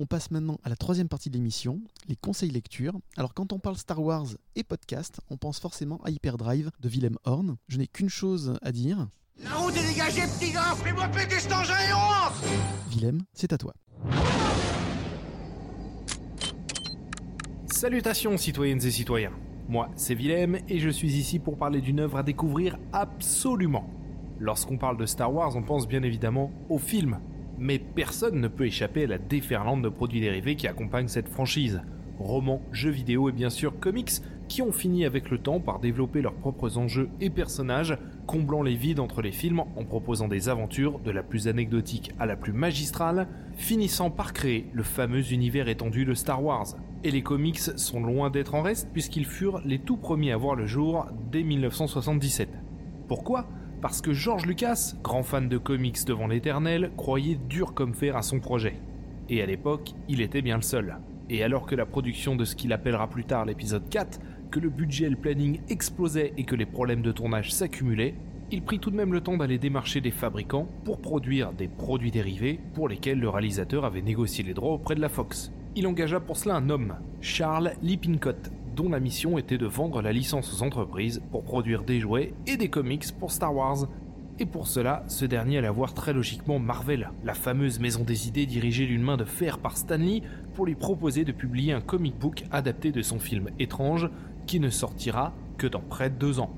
On passe maintenant à la troisième partie de l'émission, les conseils lecture. Alors quand on parle Star Wars et podcast, on pense forcément à Hyperdrive de Willem Horn. Je n'ai qu'une chose à dire. La route est dégagée, petit gars Fais-moi péter cet engin et on Willem, c'est à toi. Salutations citoyennes et citoyens. Moi, c'est Willem et je suis ici pour parler d'une œuvre à découvrir absolument. Lorsqu'on parle de Star Wars, on pense bien évidemment au film. Mais personne ne peut échapper à la déferlante de produits dérivés qui accompagnent cette franchise. Romans, jeux vidéo et bien sûr comics qui ont fini avec le temps par développer leurs propres enjeux et personnages, comblant les vides entre les films en proposant des aventures de la plus anecdotique à la plus magistrale, finissant par créer le fameux univers étendu de Star Wars. Et les comics sont loin d'être en reste puisqu'ils furent les tout premiers à voir le jour dès 1977. Pourquoi? Parce que George Lucas, grand fan de comics devant l'éternel, croyait dur comme fer à son projet. Et à l'époque, il était bien le seul. Et alors que la production de ce qu'il appellera plus tard l'épisode 4, que le budget et le planning explosaient et que les problèmes de tournage s'accumulaient, il prit tout de même le temps d'aller démarcher des fabricants pour produire des produits dérivés pour lesquels le réalisateur avait négocié les droits auprès de la Fox. Il engagea pour cela un homme, Charles Lippincott, dont la mission était de vendre la licence aux entreprises pour produire des jouets et des comics pour Star Wars. Et pour cela, ce dernier allait voir très logiquement Marvel, la fameuse maison des idées dirigée d'une main de fer par Stanley, pour lui proposer de publier un comic book adapté de son film étrange, qui ne sortira que dans près de deux ans.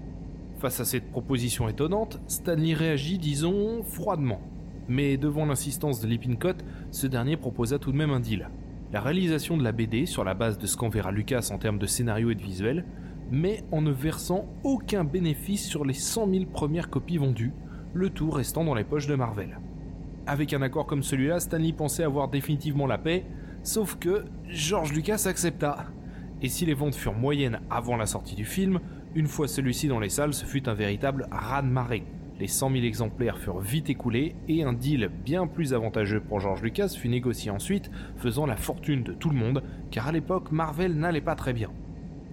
Face à cette proposition étonnante, Stanley réagit, disons, froidement. Mais devant l'insistance de Lippincott, ce dernier proposa tout de même un deal. La réalisation de la BD sur la base de ce qu'enverra Lucas en termes de scénario et de visuel, mais en ne versant aucun bénéfice sur les 100 000 premières copies vendues, le tout restant dans les poches de Marvel. Avec un accord comme celui-là, Stanley pensait avoir définitivement la paix, sauf que George Lucas accepta. Et si les ventes furent moyennes avant la sortie du film, une fois celui-ci dans les salles, ce fut un véritable raz-de-marée. Les 100 000 exemplaires furent vite écoulés et un deal bien plus avantageux pour George Lucas fut négocié ensuite, faisant la fortune de tout le monde, car à l'époque Marvel n'allait pas très bien.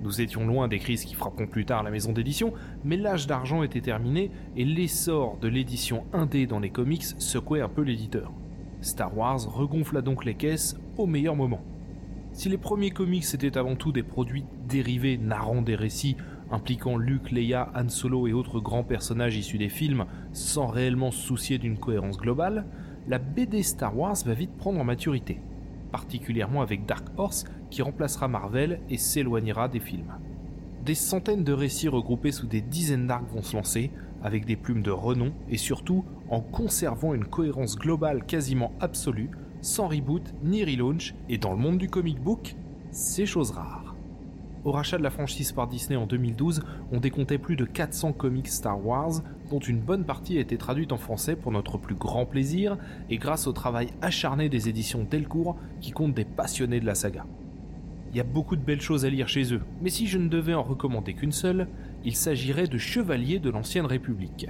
Nous étions loin des crises qui frapperont plus tard la maison d'édition, mais l'âge d'argent était terminé et l'essor de l'édition indé dans les comics secouait un peu l'éditeur. Star Wars regonfla donc les caisses au meilleur moment. Si les premiers comics étaient avant tout des produits dérivés narrant des récits impliquant Luke, Leia, Han Solo et autres grands personnages issus des films sans réellement se soucier d'une cohérence globale, la BD Star Wars va vite prendre en maturité, particulièrement avec Dark Horse qui remplacera Marvel et s'éloignera des films. Des centaines de récits regroupés sous des dizaines d'arcs vont se lancer, avec des plumes de renom et surtout en conservant une cohérence globale quasiment absolue, sans reboot ni relaunch, et dans le monde du comic book, c'est chose rare. Au rachat de la franchise par Disney en 2012, on décomptait plus de 400 comics Star Wars, dont une bonne partie a été traduite en français pour notre plus grand plaisir et grâce au travail acharné des éditions Delcourt qui comptent des passionnés de la saga. Il y a beaucoup de belles choses à lire chez eux, mais si je ne devais en recommander qu'une seule, il s'agirait de Chevaliers de l'Ancienne République.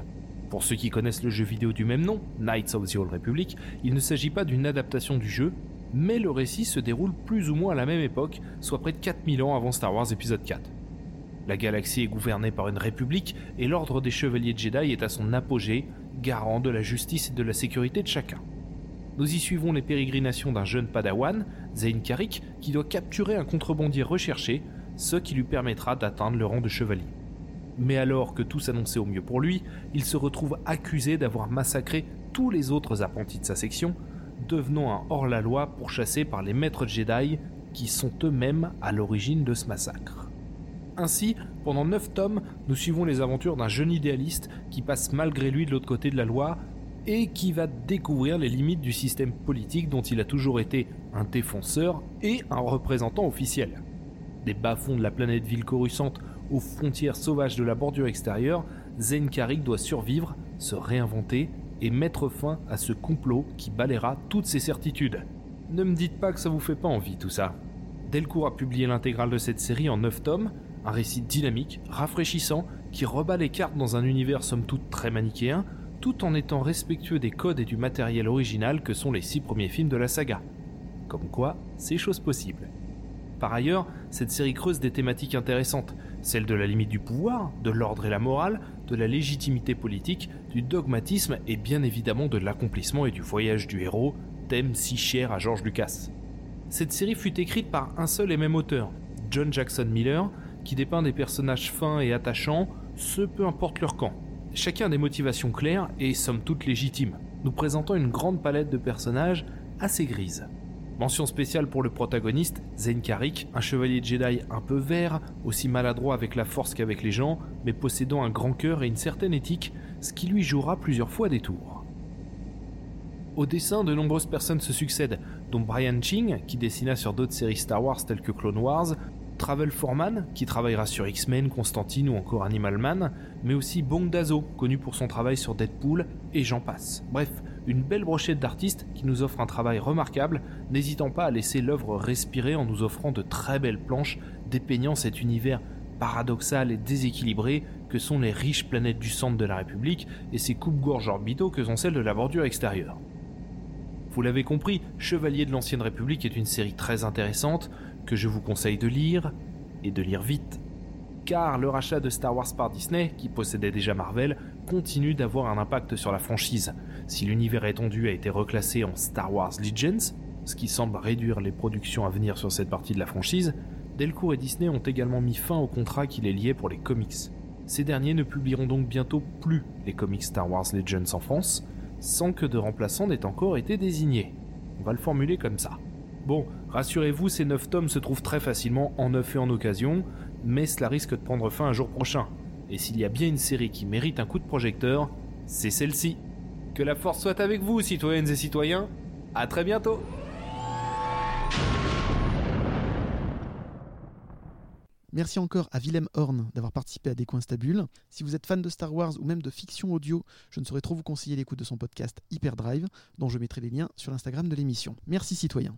Pour ceux qui connaissent le jeu vidéo du même nom, Knights of the Old Republic, il ne s'agit pas d'une adaptation du jeu, mais le récit se déroule plus ou moins à la même époque, soit près de 4000 ans avant Star Wars épisode 4. La galaxie est gouvernée par une république et l'ordre des chevaliers Jedi est à son apogée, garant de la justice et de la sécurité de chacun. Nous y suivons les pérégrinations d'un jeune padawan, Zayn Karik, qui doit capturer un contrebandier recherché, ce qui lui permettra d'atteindre le rang de chevalier. Mais alors que tout s'annonçait au mieux pour lui, il se retrouve accusé d'avoir massacré tous les autres apprentis de sa section, devenant un hors-la-loi pourchassé par les maîtres Jedi qui sont eux-mêmes à l'origine de ce massacre. Ainsi, pendant 9 tomes, nous suivons les aventures d'un jeune idéaliste qui passe malgré lui de l'autre côté de la loi et qui va découvrir les limites du système politique dont il a toujours été un défenseur et un représentant officiel. Des bas-fonds de la planète ville coruscante aux frontières sauvages de la bordure extérieure, Zen Karik doit survivre, se réinventer et mettre fin à ce complot qui balayera toutes ses certitudes. Ne me dites pas que ça vous fait pas envie tout ça. Delcourt a publié l'intégrale de cette série en 9 tomes, un récit dynamique, rafraîchissant, qui rebat les cartes dans un univers somme toute très manichéen, tout en étant respectueux des codes et du matériel original que sont les 6 premiers films de la saga. Comme quoi, c'est chose possible. Par ailleurs, cette série creuse des thématiques intéressantes, celles de la limite du pouvoir, de l'ordre et la morale, de la légitimité politique, du dogmatisme et bien évidemment de l'accomplissement et du voyage du héros, thème si cher à George Lucas. Cette série fut écrite par un seul et même auteur, John Jackson Miller, qui dépeint des personnages fins et attachants, ce peu importe leur camp. Chacun a des motivations claires et somme toute légitimes, nous présentant une grande palette de personnages assez grises. Mention spéciale pour le protagoniste, Zen Karik, un chevalier Jedi un peu vert, aussi maladroit avec la force qu'avec les gens, mais possédant un grand cœur et une certaine éthique, ce qui lui jouera plusieurs fois des tours. Au dessin, de nombreuses personnes se succèdent, dont Brian Ching, qui dessina sur d'autres séries Star Wars telles que Clone Wars, Travel Foreman, qui travaillera sur X-Men, Constantine ou encore Animal Man, mais aussi Bong Dazo, connu pour son travail sur Deadpool, et j'en passe. Bref, une belle brochette d'artistes qui nous offre un travail remarquable, n'hésitant pas à laisser l'œuvre respirer en nous offrant de très belles planches dépeignant cet univers paradoxal et déséquilibré que sont les riches planètes du centre de la République et ces coupes-gorges orbitaux que sont celles de la bordure extérieure. Vous l'avez compris, Chevalier de l'Ancienne République est une série très intéressante que je vous conseille de lire et de lire vite car le rachat de Star Wars par Disney, qui possédait déjà Marvel, continue d'avoir un impact sur la franchise. Si l'univers étendu a été reclassé en Star Wars Legends, ce qui semble réduire les productions à venir sur cette partie de la franchise, Delcourt et Disney ont également mis fin au contrat qui les liait pour les comics. Ces derniers ne publieront donc bientôt plus les comics Star Wars Legends en France, sans que de remplaçant n'ait encore été désigné. On va le formuler comme ça. Bon, rassurez-vous, ces 9 tomes se trouvent très facilement en neuf et en occasion, mais cela risque de prendre fin un jour prochain. Et s'il y a bien une série qui mérite un coup de projecteur, c'est celle-ci. Que la force soit avec vous, citoyennes et citoyens. À très bientôt. Merci encore à Willem Horn d'avoir participé à Décoinstabule. Si vous êtes fan de Star Wars ou même de fiction audio, je ne saurais trop vous conseiller l'écoute de son podcast Hyperdrive, dont je mettrai les liens sur l'Instagram de l'émission. Merci citoyens.